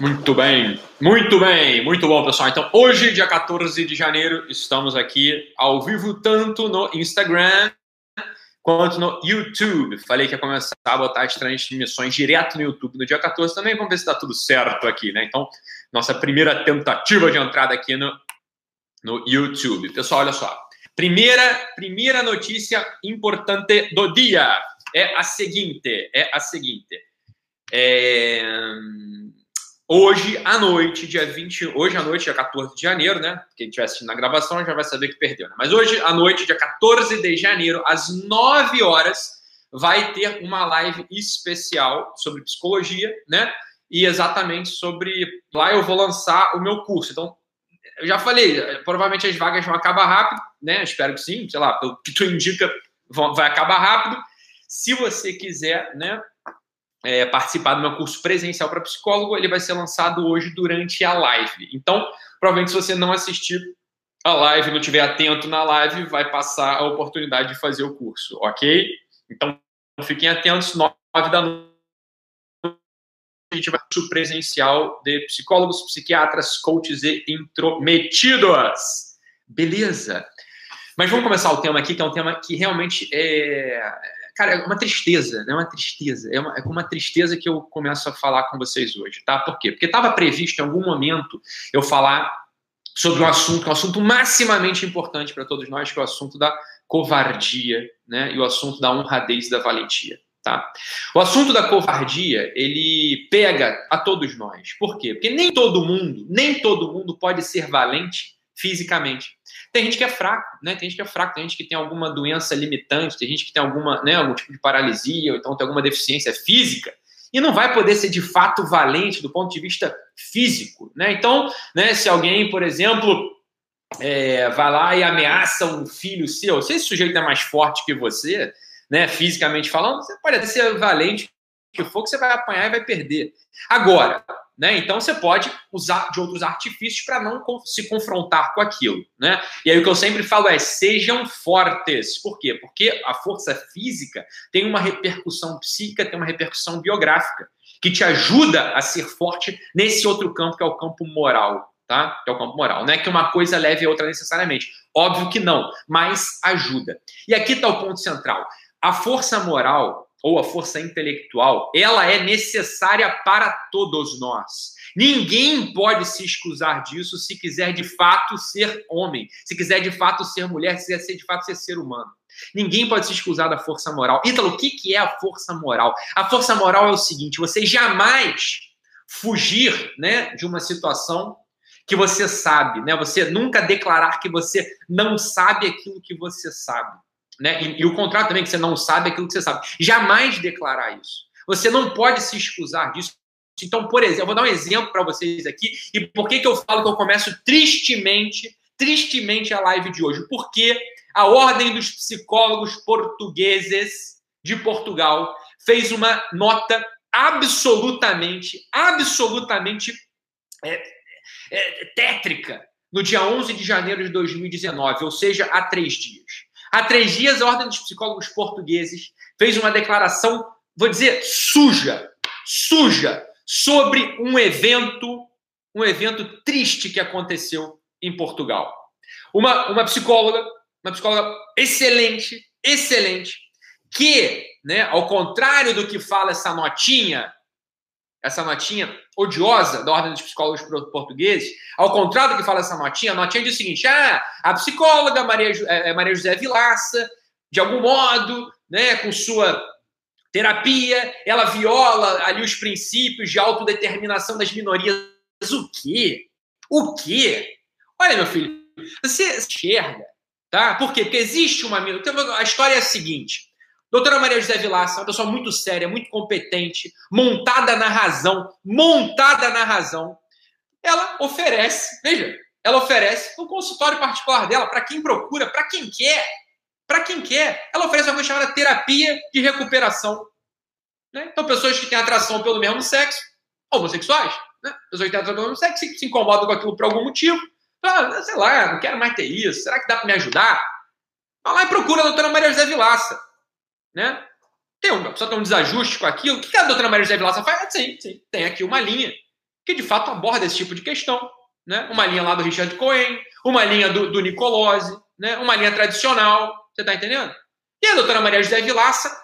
Muito bem, muito bem, muito bom, pessoal. Então, hoje, dia 14 de janeiro, estamos aqui ao vivo tanto no Instagram quanto no YouTube. Falei que ia começar a botar as transmissões direto no YouTube no dia 14 também. Vamos ver se está tudo certo aqui, né? Então, nossa primeira tentativa de entrada aqui no, no YouTube. Pessoal, olha só. Primeira, primeira notícia importante do dia é a seguinte: é a seguinte. É Hoje à noite, dia 20, hoje à noite, dia 14 de janeiro, né? Quem estiver assistindo na gravação já vai saber que perdeu, né? Mas hoje à noite, dia 14 de janeiro, às 9 horas, vai ter uma live especial sobre psicologia, né? E exatamente sobre. Lá eu vou lançar o meu curso. Então, eu já falei, provavelmente as vagas vão acabar rápido, né? Espero que sim, sei lá, pelo que tu indica, vai acabar rápido. Se você quiser, né? É, participar do meu curso presencial para psicólogo, ele vai ser lançado hoje durante a live. Então, provavelmente, se você não assistir a live, não estiver atento na live, vai passar a oportunidade de fazer o curso, ok? Então, fiquem atentos, nove da noite. A gente vai curso presencial de psicólogos, psiquiatras, coaches e intrometidos. Beleza? Mas vamos começar o tema aqui, que é um tema que realmente é, cara, é uma tristeza, né? Uma tristeza. É, uma, é com uma tristeza que eu começo a falar com vocês hoje, tá? Por quê? Porque estava previsto em algum momento eu falar sobre um assunto, um assunto maximamente importante para todos nós, que é o assunto da covardia, né? E o assunto da honradez e da valentia. Tá? O assunto da covardia, ele pega a todos nós. Por quê? Porque nem todo mundo, nem todo mundo pode ser valente fisicamente. Tem gente que é fraco, né? Tem gente que é fraco, tem gente que tem alguma doença limitante, tem gente que tem alguma, né, algum tipo de paralisia, ou então tem alguma deficiência física, e não vai poder ser de fato valente do ponto de vista físico, né? Então, né, se alguém, por exemplo, é, vai lá e ameaça um filho seu, se esse sujeito é mais forte que você, né, fisicamente falando, você pode até ser valente que for que você vai apanhar e vai perder. Agora, né? Então você pode usar de outros artifícios para não se confrontar com aquilo. Né? E aí o que eu sempre falo é sejam fortes. Por quê? Porque a força física tem uma repercussão psíquica, tem uma repercussão biográfica, que te ajuda a ser forte nesse outro campo, que é o campo moral. Tá? Que é o campo moral. Não é que uma coisa leve a outra necessariamente. Óbvio que não, mas ajuda. E aqui está o ponto central. A força moral ou a força intelectual, ela é necessária para todos nós. Ninguém pode se excusar disso se quiser de fato ser homem, se quiser de fato ser mulher, se quiser de fato ser ser humano. Ninguém pode se excusar da força moral. Ítalo, o que é a força moral? A força moral é o seguinte: você jamais fugir né, de uma situação que você sabe, né? Você nunca declarar que você não sabe aquilo que você sabe. Né? E, e o contrário também, que você não sabe aquilo que você sabe. Jamais declarar isso. Você não pode se excusar disso. Então, por exemplo, eu vou dar um exemplo para vocês aqui. E por que, que eu falo que eu começo tristemente, tristemente a live de hoje? Porque a Ordem dos Psicólogos Portugueses de Portugal fez uma nota absolutamente, absolutamente é, é, tétrica no dia 11 de janeiro de 2019, ou seja, há três dias. Há três dias, a Ordem dos Psicólogos Portugueses fez uma declaração, vou dizer, suja, suja, sobre um evento, um evento triste que aconteceu em Portugal. Uma, uma psicóloga, uma psicóloga excelente, excelente, que, né, ao contrário do que fala essa notinha, essa notinha odiosa da Ordem dos Psicólogos Portugueses, ao contrário do que fala essa notinha, a notinha diz o seguinte: ah, a psicóloga Maria, é, Maria José Vilaça, de algum modo, né, com sua terapia, ela viola ali os princípios de autodeterminação das minorias. O quê? O quê? Olha, meu filho, você enxerga, tá? Por quê? Porque existe uma minoria. A história é a seguinte: Doutora Maria José Vilaça, uma pessoa muito séria, muito competente, montada na razão, montada na razão. Ela oferece, veja, ela oferece um consultório particular dela para quem procura, para quem quer, para quem quer. Ela oferece uma coisa chamada terapia de recuperação. Né? Então, pessoas que têm atração pelo mesmo sexo, homossexuais, né? pessoas que têm atração pelo mesmo sexo, se, se incomodam com aquilo por algum motivo. Ah, sei lá, não quero mais ter isso. Será que dá para me ajudar? Vai lá e procura a doutora Maria José Vilaça né? Tem um, pessoa tem um desajuste com aquilo. O que a doutora Maria José Vilaça faz? Sim, sim, tem aqui uma linha que de fato aborda esse tipo de questão. Né? Uma linha lá do Richard Cohen, uma linha do, do Nicolose, né? uma linha tradicional. Você está entendendo? E a doutora Maria José Vilaça,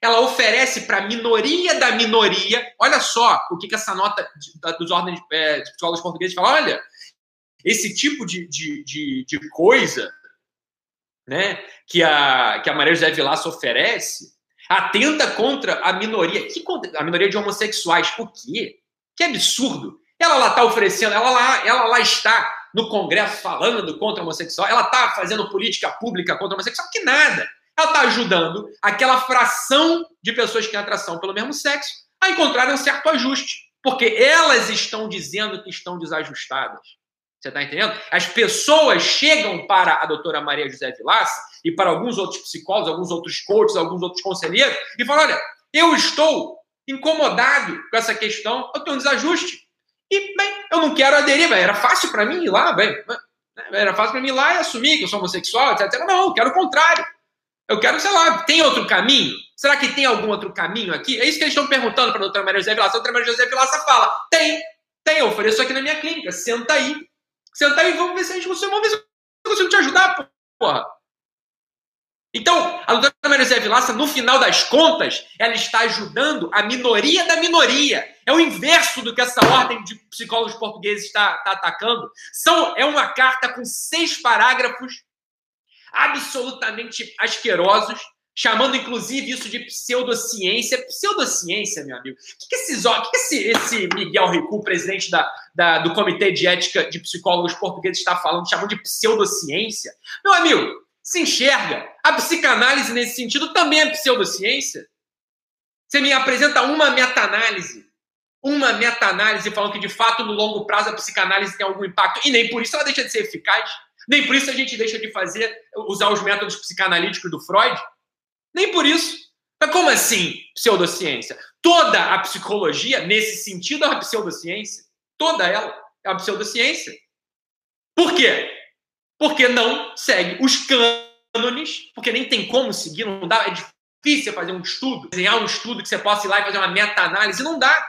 ela oferece para a minoria da minoria, olha só o que, que essa nota de, dos ordens é, de psicólogos portugueses fala, olha, esse tipo de, de, de, de coisa né, que, a, que a Maria José Vilaça oferece atenta contra a minoria. Que, a minoria de homossexuais. O quê? Que absurdo. Ela lá está oferecendo, ela lá, ela lá está no Congresso falando contra homossexual, ela está fazendo política pública contra homossexual, que nada. Ela está ajudando aquela fração de pessoas que têm atração pelo mesmo sexo a encontrar um certo ajuste, porque elas estão dizendo que estão desajustadas. Você está entendendo? As pessoas chegam para a doutora Maria José Vilaça e para alguns outros psicólogos, alguns outros coaches, alguns outros conselheiros e falam: olha, eu estou incomodado com essa questão, eu tenho um desajuste. E, bem, eu não quero aderir, era fácil para mim ir lá, bem, era fácil para mim ir lá e assumir que eu sou homossexual, etc. Não, eu quero o contrário. Eu quero, sei lá, tem outro caminho? Será que tem algum outro caminho aqui? É isso que eles estão perguntando para a doutora Maria José Vilaça. A doutora Maria José Vilaça fala: tem, tem, eu ofereço aqui na minha clínica, senta aí. Sentar e vamos ver se a gente consegue, vamos ver se eu consigo te ajudar, porra. Então, a doutora Maria José Vilaça, no final das contas, ela está ajudando a minoria da minoria. É o inverso do que essa ordem de psicólogos portugueses está, está atacando. São, é uma carta com seis parágrafos absolutamente asquerosos, chamando inclusive isso de pseudociência. Pseudociência, meu amigo. O que, que, esses, que, que esse, esse Miguel Ricu, presidente da, da, do Comitê de Ética de Psicólogos Portugueses, está falando, chamando de pseudociência? Meu amigo, se enxerga. A psicanálise, nesse sentido, também é pseudociência. Você me apresenta uma meta-análise. Uma meta-análise falando que, de fato, no longo prazo, a psicanálise tem algum impacto. E nem por isso ela deixa de ser eficaz. Nem por isso a gente deixa de fazer, usar os métodos psicanalíticos do Freud. Nem por isso. Mas como assim pseudociência? Toda a psicologia, nesse sentido, é uma pseudociência. Toda ela é uma pseudociência. Por quê? Porque não segue os cânones, porque nem tem como seguir, não dá, é difícil fazer um estudo, desenhar um estudo que você possa ir lá e fazer uma meta-análise, não dá.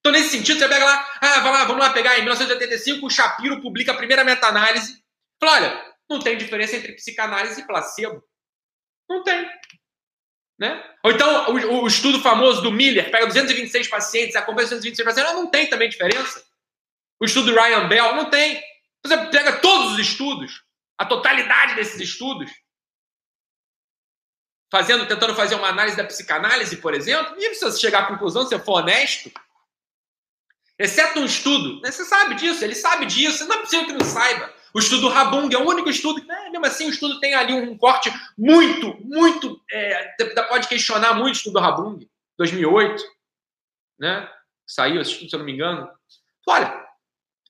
Então, nesse sentido, você pega lá, ah, vai lá, vamos lá pegar, em 1985, o Shapiro publica a primeira meta-análise. Fala, olha, não tem diferença entre psicanálise e placebo. Não tem. Né? Ou então, o, o, estudo famoso do Miller, pega 226 pacientes, acompanha 226 pacientes, não tem também diferença. O estudo do Ryan Bell, não tem. Você pega todos os estudos, a totalidade desses estudos, fazendo, tentando fazer uma análise da psicanálise, por exemplo, e se você chegar à conclusão, se você for honesto, exceto um estudo, né? você sabe disso, ele sabe disso, não é possível que não saiba. O estudo Rabung é o único estudo né, mesmo assim, o estudo tem ali um corte muito, muito. É, pode questionar muito o estudo Rabung, 2008, né? Saiu esse estudo, se eu não me engano. Olha,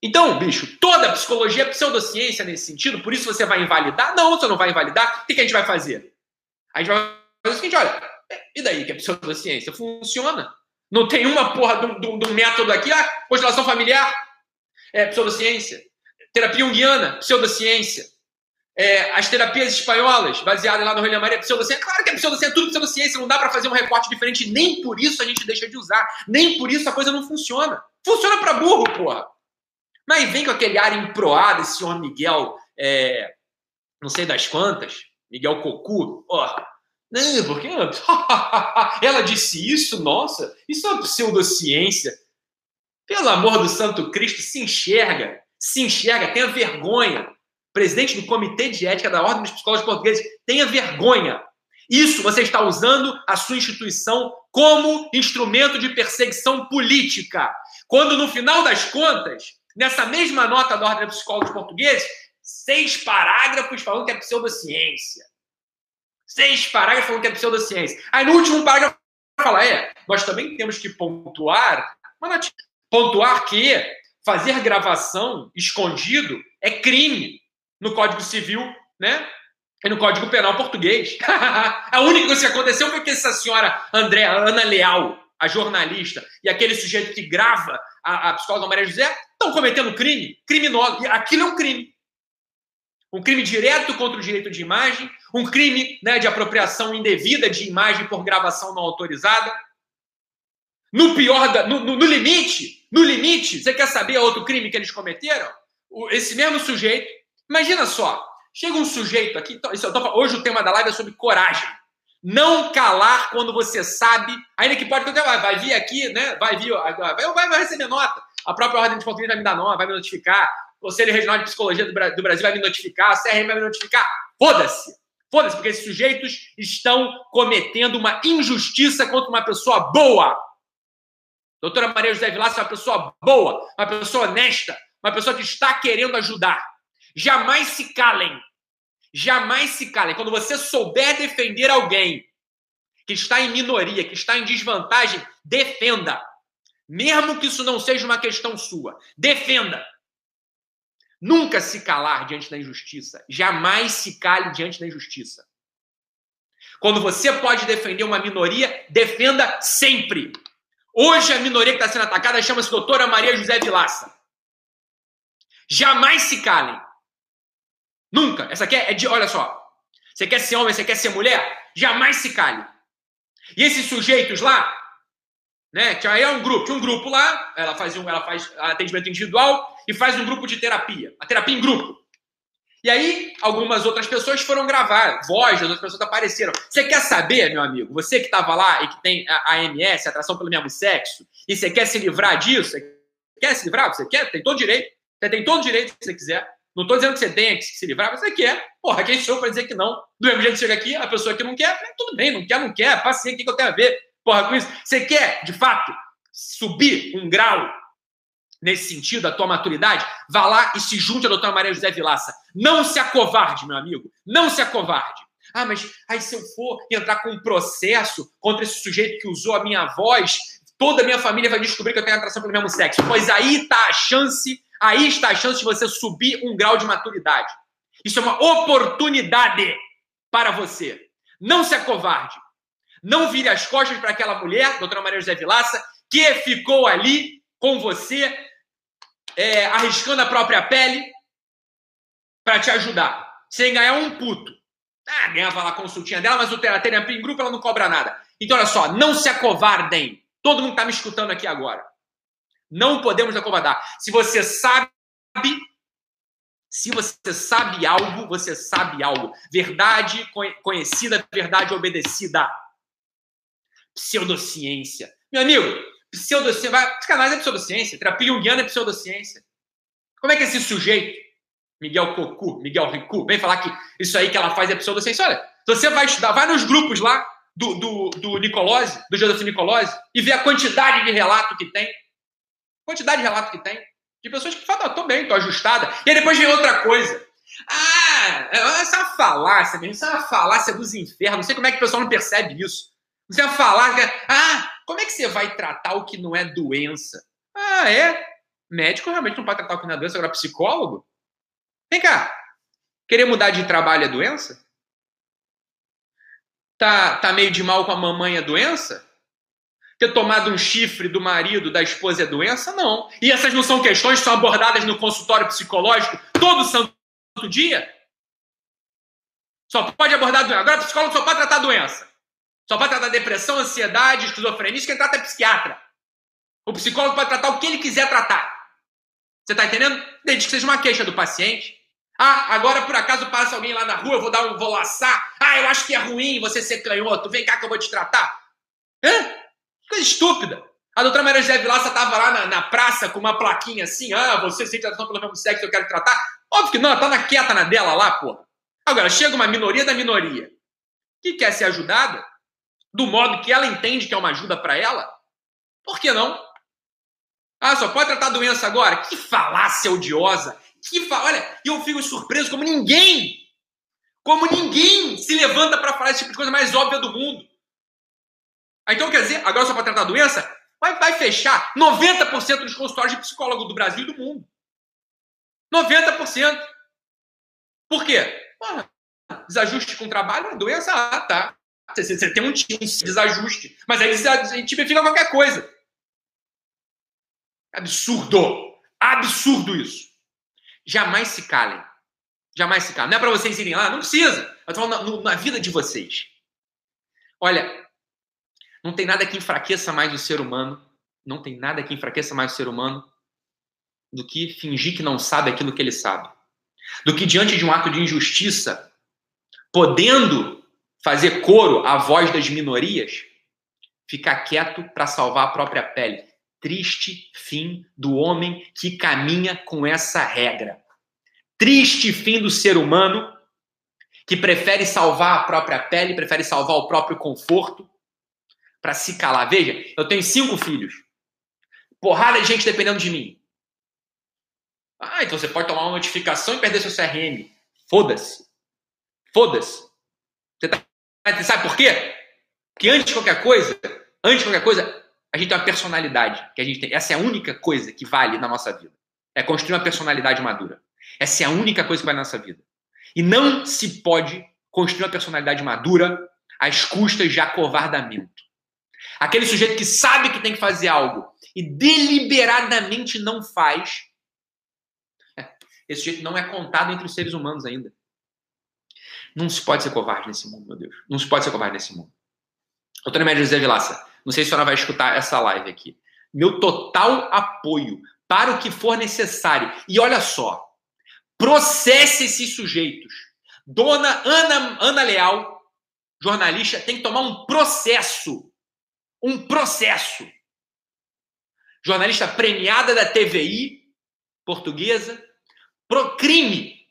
então, bicho, toda a psicologia é pseudociência nesse sentido, por isso você vai invalidar? Não, você não vai invalidar. O que a gente vai fazer? A gente vai fazer o seguinte: olha, e daí que é pseudociência? Funciona. Não tem uma porra de um método aqui, ah, constelação familiar, é pseudociência. Terapia junguiana, pseudociência. É, as terapias espanholas, baseadas lá no Rolha Maria, pseudociência. Claro que é pseudociência, é tudo pseudociência, não dá para fazer um recorte diferente, nem por isso a gente deixa de usar, nem por isso a coisa não funciona. Funciona para burro, porra. Mas vem com aquele ar emproado, esse senhor Miguel, é, não sei das quantas, Miguel Cocu, porra. Não, porque ela disse isso, nossa, isso é uma pseudociência. Pelo amor do Santo Cristo, se enxerga se enxerga, tenha vergonha. Presidente do Comitê de Ética da Ordem dos Psicólogos Portugueses, tenha vergonha. Isso você está usando a sua instituição como instrumento de perseguição política. Quando, no final das contas, nessa mesma nota da Ordem dos Psicólogos Portugueses, seis parágrafos falando que é pseudociência. Seis parágrafos falando que é pseudociência. Aí, no último parágrafo, fala: é, nós também temos que pontuar, pontuar que fazer gravação escondido é crime no Código Civil, né? E no Código Penal português. a única coisa que aconteceu foi que essa senhora André, Ana Leal, a jornalista, e aquele sujeito que grava a, a psicóloga Maria José estão cometendo crime, criminoso. E aquilo é um crime. Um crime direto contra o direito de imagem, um crime né, de apropriação indevida de imagem por gravação não autorizada. No pior, da, no, no, no limite, no limite, você quer saber outro crime que eles cometeram? O, esse mesmo sujeito, imagina só, chega um sujeito aqui, então, isso, tô, hoje o tema da live é sobre coragem. Não calar quando você sabe, ainda que pode vai, vai vir aqui, né? Vai vir, vai, vai, vai receber nota. A própria Ordem de Controle vai me dar nota, vai me notificar. O Conselho Regional de Psicologia do Brasil vai me notificar, a CRM vai me notificar. Foda-se! Foda-se, porque esses sujeitos estão cometendo uma injustiça contra uma pessoa boa. Doutora Maria José Vilaça é uma pessoa boa, uma pessoa honesta, uma pessoa que está querendo ajudar. Jamais se calem. Jamais se calem. Quando você souber defender alguém que está em minoria, que está em desvantagem, defenda. Mesmo que isso não seja uma questão sua. Defenda. Nunca se calar diante da injustiça. Jamais se cale diante da injustiça. Quando você pode defender uma minoria, defenda sempre. Hoje a minoria que está sendo atacada chama-se doutora Maria José Vilaça. Jamais se calem. Nunca. Essa aqui é de. Olha só. Você quer ser homem, você quer ser mulher? Jamais se cale. E esses sujeitos lá, né? Que aí é um grupo, tinha um grupo lá, ela faz, um, ela faz atendimento individual e faz um grupo de terapia, a terapia em grupo. E aí, algumas outras pessoas foram gravar, voz das outras pessoas apareceram. Você quer saber, meu amigo, você que estava lá e que tem a AMS, atração pelo mesmo sexo, e você quer se livrar disso, você quer se livrar? Você quer? Tem todo direito. Você tem todo direito se você quiser. Não estou dizendo que você tenha que se livrar, mas você quer. Porra, quem sou para dizer que não? Do mesmo jeito que chega aqui, a pessoa que não quer, tudo bem, não quer, não quer, paciente, o que eu tenho a ver? Porra, com isso. Você quer, de fato, subir um grau nesse sentido, a tua maturidade? Vá lá e se junte a doutora Maria José Vilaça. Não se acovarde, meu amigo. Não se acovarde. Ah, mas aí se eu for entrar com um processo contra esse sujeito que usou a minha voz, toda a minha família vai descobrir que eu tenho atração pelo mesmo sexo. Pois aí está a chance, aí está a chance de você subir um grau de maturidade. Isso é uma oportunidade para você. Não se acovarde. Não vire as costas para aquela mulher, doutora Maria José Vilaça, que ficou ali com você, é, arriscando a própria pele para te ajudar, sem ganhar um puto. Ah, ganhava lá a consultinha dela, mas o terapia em grupo ela não cobra nada. Então, olha só, não se acovardem. Todo mundo está me escutando aqui agora. Não podemos acovardar. Se você sabe, se você sabe algo, você sabe algo. Verdade conhecida, verdade obedecida pseudociência. Meu amigo, pseudociência, psicanálise é pseudociência, terapia junguiana é pseudociência. Como é que esse sujeito, Miguel Cocu, Miguel Ricu, vem falar que isso aí que ela faz é pseudociência? Olha, você vai estudar, vai nos grupos lá do, do, do Nicolose, do Joseph Nicolose, e vê a quantidade de relato que tem. Quantidade de relato que tem. De pessoas que falam, ah, tô bem, tô ajustada. E aí depois vem outra coisa. Ah, essa é falácia mesmo, é uma falácia dos infernos. Não sei como é que o pessoal não percebe isso. Você vai falar, ah, como é que você vai tratar o que não é doença? Ah, é? Médico realmente não pode tratar o que não é doença, agora psicólogo? Vem cá, querer mudar de trabalho é doença? Tá, tá meio de mal com a mamãe é doença? Ter tomado um chifre do marido, da esposa é doença? Não. E essas não são questões que são abordadas no consultório psicológico todo santo dia? Só pode abordar doença. Agora, psicólogo só pode tratar doença. Só pode tratar depressão, ansiedade, esquizofrenia, quem trata é psiquiatra. O psicólogo pode tratar o que ele quiser tratar. Você está entendendo? Desde que seja uma queixa do paciente. Ah, agora por acaso passa alguém lá na rua, eu vou dar um, vou laçar. Ah, eu acho que é ruim você ser canhoto. Vem cá que eu vou te tratar. Hã? Coisa estúpida. A doutora Maria José Vilaça estava lá na, na, praça com uma plaquinha assim, ah, você sente atração pelo mesmo sexo, eu quero tratar. Óbvio que não, ela tá na quieta na dela lá, porra. Agora, chega uma minoria da minoria que quer ser ajudada, do modo que ela entende que é uma ajuda para ela, por que não? Ah, só pode tratar a doença agora? Que falácia odiosa! Que fa... Olha, eu fico surpreso como ninguém, como ninguém se levanta para falar esse tipo de coisa mais óbvia do mundo. Ah, então quer dizer, agora só para tratar a doença? Vai, vai fechar 90% dos consultórios de psicólogo do Brasil e do mundo. 90%. Por quê? Ah, desajuste com trabalho, a doença, ah, tá. Você, você tem um, um desajuste. Mas aí você tipifica qualquer coisa. Absurdo! Absurdo isso. Jamais se calem. Jamais se calem. Não é para vocês irem lá, não precisa. Eu tô na, na vida de vocês. Olha, Não tem nada que enfraqueça mais o ser humano, não tem nada que enfraqueça mais o ser humano do que fingir que não sabe aquilo que ele sabe. Do que diante de um ato de injustiça, podendo fazer coro à voz das minorias, ficar quieto para salvar a própria pele. Triste fim do homem que caminha com essa regra. Triste fim do ser humano que prefere salvar a própria pele, prefere salvar o próprio conforto para se calar. Veja, eu tenho cinco filhos. Porrada de gente dependendo de mim. Ah, então você pode tomar uma notificação e perder seu CRM. Foda-se. Foda-se. Sabe por quê? Porque antes de qualquer coisa, antes de qualquer coisa, a gente tem uma personalidade que a gente tem. Essa é a única coisa que vale na nossa vida. É construir uma personalidade madura. Essa é a única coisa que vale na nossa vida. E não se pode construir uma personalidade madura às custas de acovardamento. Aquele sujeito que sabe que tem que fazer algo e deliberadamente não faz, esse sujeito não é contado entre os seres humanos ainda. Não se pode ser covarde nesse mundo, meu Deus. Não se pode ser covarde nesse mundo. Doutora Média José Vilaça, não sei se a senhora vai escutar essa live aqui. Meu total apoio para o que for necessário. E olha só, processe esses sujeitos. Dona Ana, Ana Leal, jornalista, tem que tomar um processo. Um processo. Jornalista premiada da TVI portuguesa. Pro crime.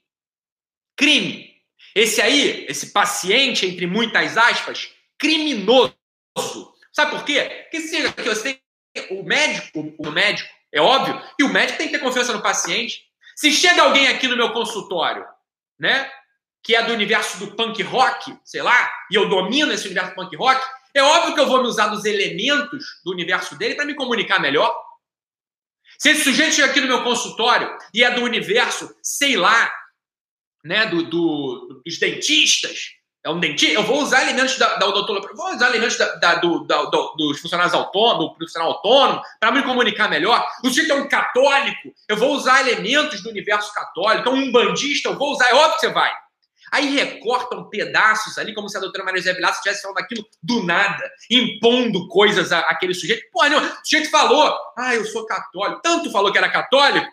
Crime. Esse aí, esse paciente, entre muitas aspas, criminoso. Sabe por quê? Porque se aqui, você tem o médico, o médico, é óbvio, e o médico tem que ter confiança no paciente. Se chega alguém aqui no meu consultório, né, que é do universo do punk rock, sei lá, e eu domino esse universo punk rock, é óbvio que eu vou me usar dos elementos do universo dele para me comunicar melhor. Se esse sujeito chega aqui no meu consultório e é do universo, sei lá, né, do, do dos dentistas, é um dentista, eu vou usar elementos da, da odontologia, vou usar elementos da, da, do, da, do, dos funcionários autônomos, do profissional autônomo, para me comunicar melhor. O sujeito é um católico, eu vou usar elementos do universo católico. Então, um bandista, eu vou usar, é óbvio que você vai. Aí recortam pedaços ali, como se a doutora Maria José Vilaça estivesse falando aquilo do nada, impondo coisas àquele sujeito. Pô, não, o sujeito falou, ah, eu sou católico. Tanto falou que era católico,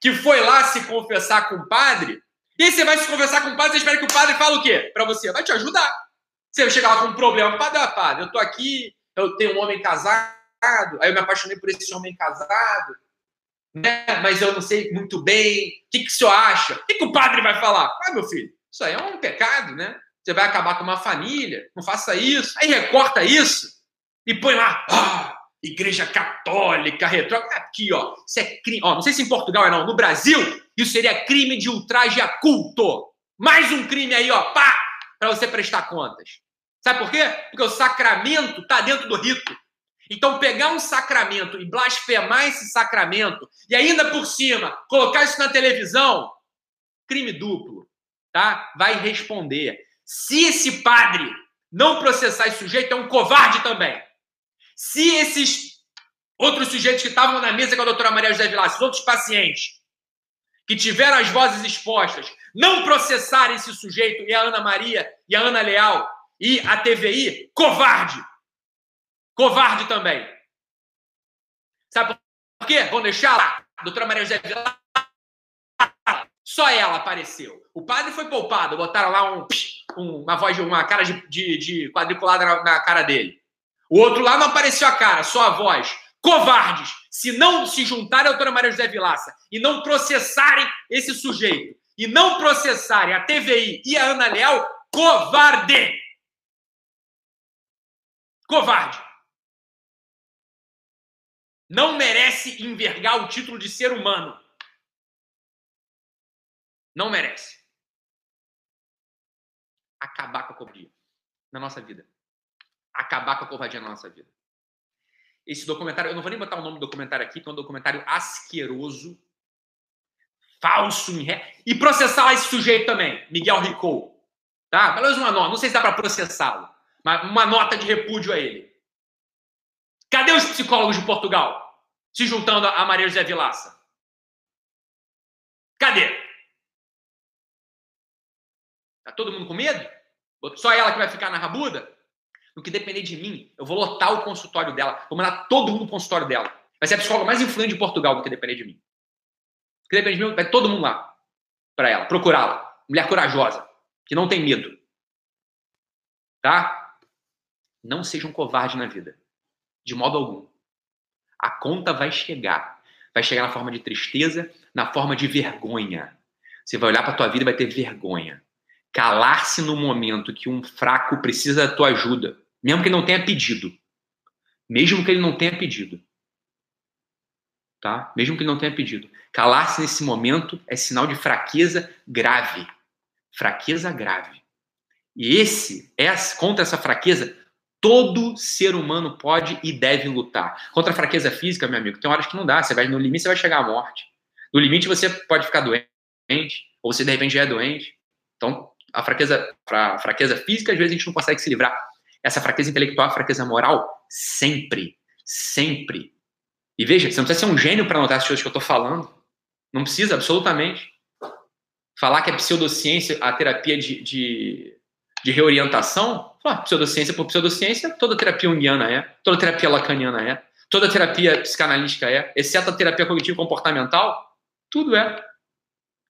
que foi lá se confessar com o padre, e aí você vai se conversar com o padre, você espera que o padre fale o quê? Para você? Vai te ajudar. Você vai chegar lá com um problema. Padre, ah, padre, eu tô aqui, eu tenho um homem casado, aí eu me apaixonei por esse homem casado, né? mas eu não sei muito bem. O que, que o senhor acha? O que, que o padre vai falar? Ah, meu filho, isso aí é um pecado, né? Você vai acabar com uma família, não faça isso. Aí recorta isso e põe lá. Ah, Igreja Católica, retrógrada. Aqui, ó. Isso é crime. Ó, não sei se em Portugal é não. No Brasil, isso seria crime de ultraje a culto. Mais um crime aí, ó. Pá! Para você prestar contas. Sabe por quê? Porque o sacramento está dentro do rito. Então, pegar um sacramento e blasfemar esse sacramento e ainda por cima colocar isso na televisão, crime duplo, tá? Vai responder. Se esse padre não processar esse sujeito, é um covarde também. Se esses outros sujeitos que estavam na mesa com a doutora Maria José Vilas, outros pacientes, que tiveram as vozes expostas, não processarem esse sujeito e a Ana Maria e a Ana Leal e a TVI, covarde. Covarde também. Sabe por quê? Vão deixar lá. A doutora Maria José Vilas, só ela apareceu. O padre foi poupado, botaram lá um, uma voz, uma cara de, de, de quadriculada na, na cara dele. O outro lá não apareceu a cara, só a voz. Covardes! Se não se juntarem à doutora Maria José Vilaça e não processarem esse sujeito, e não processarem a TVI e a Ana Leal, covarde! Covarde! Não merece envergar o título de ser humano. Não merece. Acabar com a covardia na nossa vida acabar com a covardia na nossa vida. Esse documentário, eu não vou nem botar o nome do documentário aqui, que é um documentário asqueroso, falso, e processar esse sujeito também, Miguel Ricou. Tá? Pelo menos uma nota, não sei se dá para processá-lo, mas uma nota de repúdio a ele. Cadê os psicólogos de Portugal se juntando a Maria José Vilaça? Cadê? Tá todo mundo com medo? Só ela que vai ficar na rabuda? No que depender de mim, eu vou lotar o consultório dela, vou mandar todo mundo pro consultório dela. Vai ser a psicóloga mais influente de Portugal do que depender de mim. No que depender de mim, vai todo mundo lá para ela, procurá-la. Mulher corajosa, que não tem medo. Tá? Não seja um covarde na vida. De modo algum. A conta vai chegar. Vai chegar na forma de tristeza, na forma de vergonha. Você vai olhar para tua vida e vai ter vergonha. Calar-se no momento que um fraco precisa da tua ajuda, mesmo que ele não tenha pedido. Mesmo que ele não tenha pedido. Tá? Mesmo que ele não tenha pedido. Calar-se nesse momento é sinal de fraqueza grave. Fraqueza grave. E esse, essa, contra essa fraqueza, todo ser humano pode e deve lutar. Contra a fraqueza física, meu amigo, tem horas que não dá. Você vai no limite, você vai chegar à morte. No limite, você pode ficar doente, ou você de repente já é doente. Então, a fraqueza, a fraqueza física, às vezes a gente não consegue se livrar. Essa fraqueza intelectual, fraqueza moral, sempre, sempre. E veja, você não precisa ser um gênio para notar as coisas que eu estou falando. Não precisa, absolutamente. Falar que é pseudociência a terapia de, de, de reorientação, ah, pseudociência por pseudociência, toda terapia junguiana é, toda terapia lacaniana é, toda terapia psicanalítica é, exceto a terapia cognitivo-comportamental, tudo é.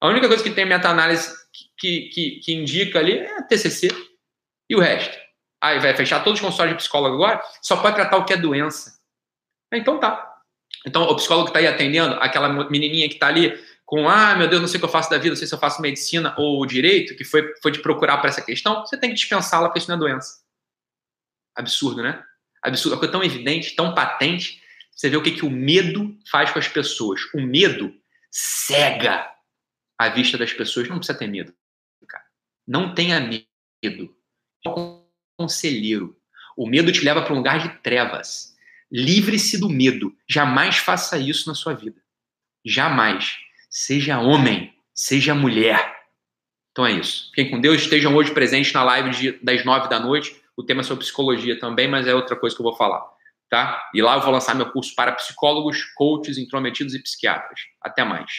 A única coisa que tem meta-análise que, que, que, indica ali é a TCC e o resto. Aí vai fechar todos os consultórios de psicólogo agora, só pode tratar o que é doença. Então tá. Então, o psicólogo que está aí atendendo, aquela menininha que está ali com, ah, meu Deus, não sei o que eu faço da vida, não sei se eu faço medicina ou direito, que foi, foi te procurar para essa questão, você tem que dispensá-la porque isso não é doença. Absurdo, né? Absurdo. É coisa tão evidente, tão patente. Você vê o que, que o medo faz com as pessoas. O medo cega a vista das pessoas. Não precisa ter medo, cara. Não tenha medo. Conselheiro. O medo te leva para um lugar de trevas. Livre-se do medo. Jamais faça isso na sua vida. Jamais. Seja homem, seja mulher. Então é isso. Fiquem com Deus. Estejam hoje presentes na live de, das nove da noite. O tema é sobre psicologia também, mas é outra coisa que eu vou falar. Tá? E lá eu vou lançar meu curso para psicólogos, coaches, intrometidos e psiquiatras. Até mais.